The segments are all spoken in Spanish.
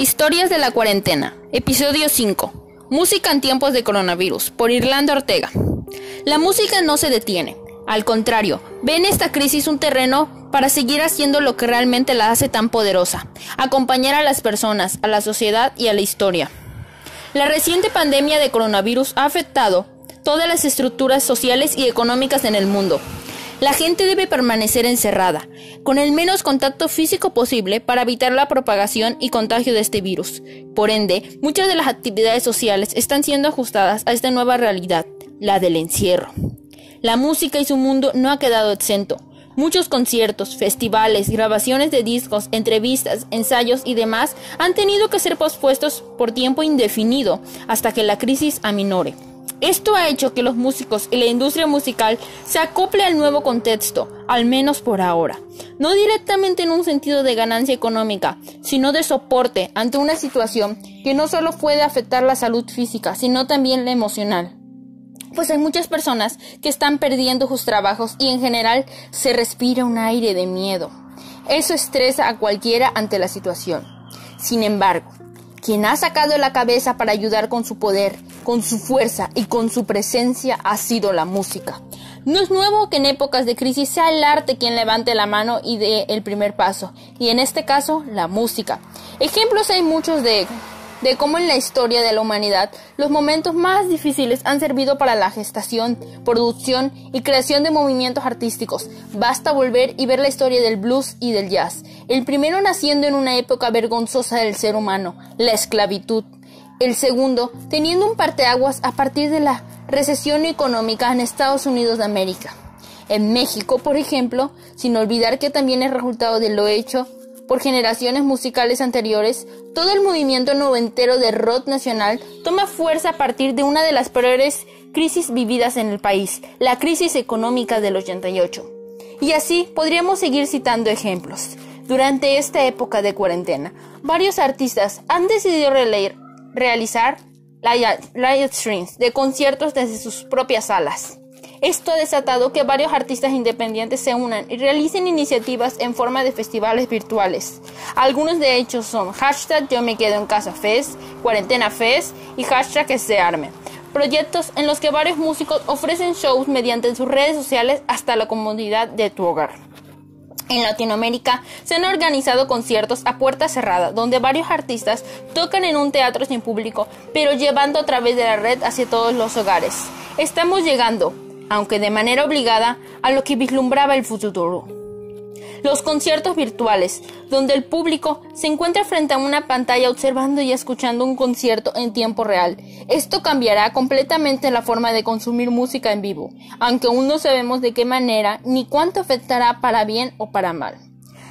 Historias de la cuarentena, episodio 5. Música en tiempos de coronavirus, por Irlanda Ortega. La música no se detiene. Al contrario, ve en esta crisis un terreno para seguir haciendo lo que realmente la hace tan poderosa, acompañar a las personas, a la sociedad y a la historia. La reciente pandemia de coronavirus ha afectado todas las estructuras sociales y económicas en el mundo. La gente debe permanecer encerrada, con el menos contacto físico posible para evitar la propagación y contagio de este virus. Por ende, muchas de las actividades sociales están siendo ajustadas a esta nueva realidad, la del encierro. La música y su mundo no ha quedado exento. Muchos conciertos, festivales, grabaciones de discos, entrevistas, ensayos y demás han tenido que ser pospuestos por tiempo indefinido hasta que la crisis aminore. Esto ha hecho que los músicos y la industria musical se acople al nuevo contexto, al menos por ahora. No directamente en un sentido de ganancia económica, sino de soporte ante una situación que no solo puede afectar la salud física, sino también la emocional. Pues hay muchas personas que están perdiendo sus trabajos y en general se respira un aire de miedo. Eso estresa a cualquiera ante la situación. Sin embargo, quien ha sacado la cabeza para ayudar con su poder, con su fuerza y con su presencia ha sido la música. No es nuevo que en épocas de crisis sea el arte quien levante la mano y dé el primer paso, y en este caso la música. Ejemplos hay muchos de de cómo en la historia de la humanidad los momentos más difíciles han servido para la gestación, producción y creación de movimientos artísticos. Basta volver y ver la historia del blues y del jazz. El primero naciendo en una época vergonzosa del ser humano, la esclavitud. El segundo teniendo un parteaguas a partir de la recesión económica en Estados Unidos de América. En México, por ejemplo, sin olvidar que también es resultado de lo hecho por generaciones musicales anteriores, todo el movimiento noventero de rock nacional toma fuerza a partir de una de las peores crisis vividas en el país, la crisis económica del 88. Y así podríamos seguir citando ejemplos. Durante esta época de cuarentena, varios artistas han decidido realizar live streams de conciertos desde sus propias salas. Esto ha desatado que varios artistas independientes se unan y realicen iniciativas en forma de festivales virtuales. Algunos de ellos son hashtag Yo me quedo en casa Fest, Cuarentena Fest y hashtag que se arme. Proyectos en los que varios músicos ofrecen shows mediante sus redes sociales hasta la comodidad de tu hogar. En Latinoamérica se han organizado conciertos a puerta cerrada, donde varios artistas tocan en un teatro sin público, pero llevando a través de la red hacia todos los hogares. Estamos llegando, aunque de manera obligada, a lo que vislumbraba el futuro. Los conciertos virtuales, donde el público se encuentra frente a una pantalla observando y escuchando un concierto en tiempo real. Esto cambiará completamente la forma de consumir música en vivo, aunque aún no sabemos de qué manera ni cuánto afectará para bien o para mal.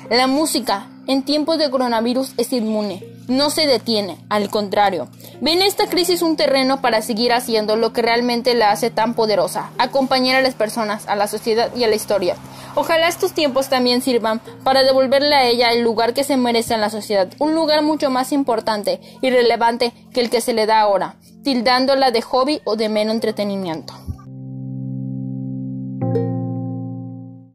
La música en tiempos de coronavirus es inmune, no se detiene, al contrario. Ve en esta crisis un terreno para seguir haciendo lo que realmente la hace tan poderosa, acompañar a las personas, a la sociedad y a la historia. Ojalá estos tiempos también sirvan para devolverle a ella el lugar que se merece en la sociedad, un lugar mucho más importante y relevante que el que se le da ahora, tildándola de hobby o de mero entretenimiento.